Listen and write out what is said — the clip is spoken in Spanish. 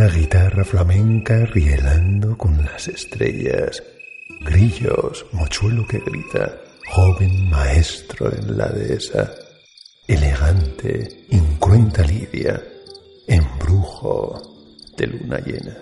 una guitarra flamenca rielando con las estrellas, grillos, mochuelo que grita, joven maestro en la dehesa, elegante, incruenta lidia, embrujo de luna llena.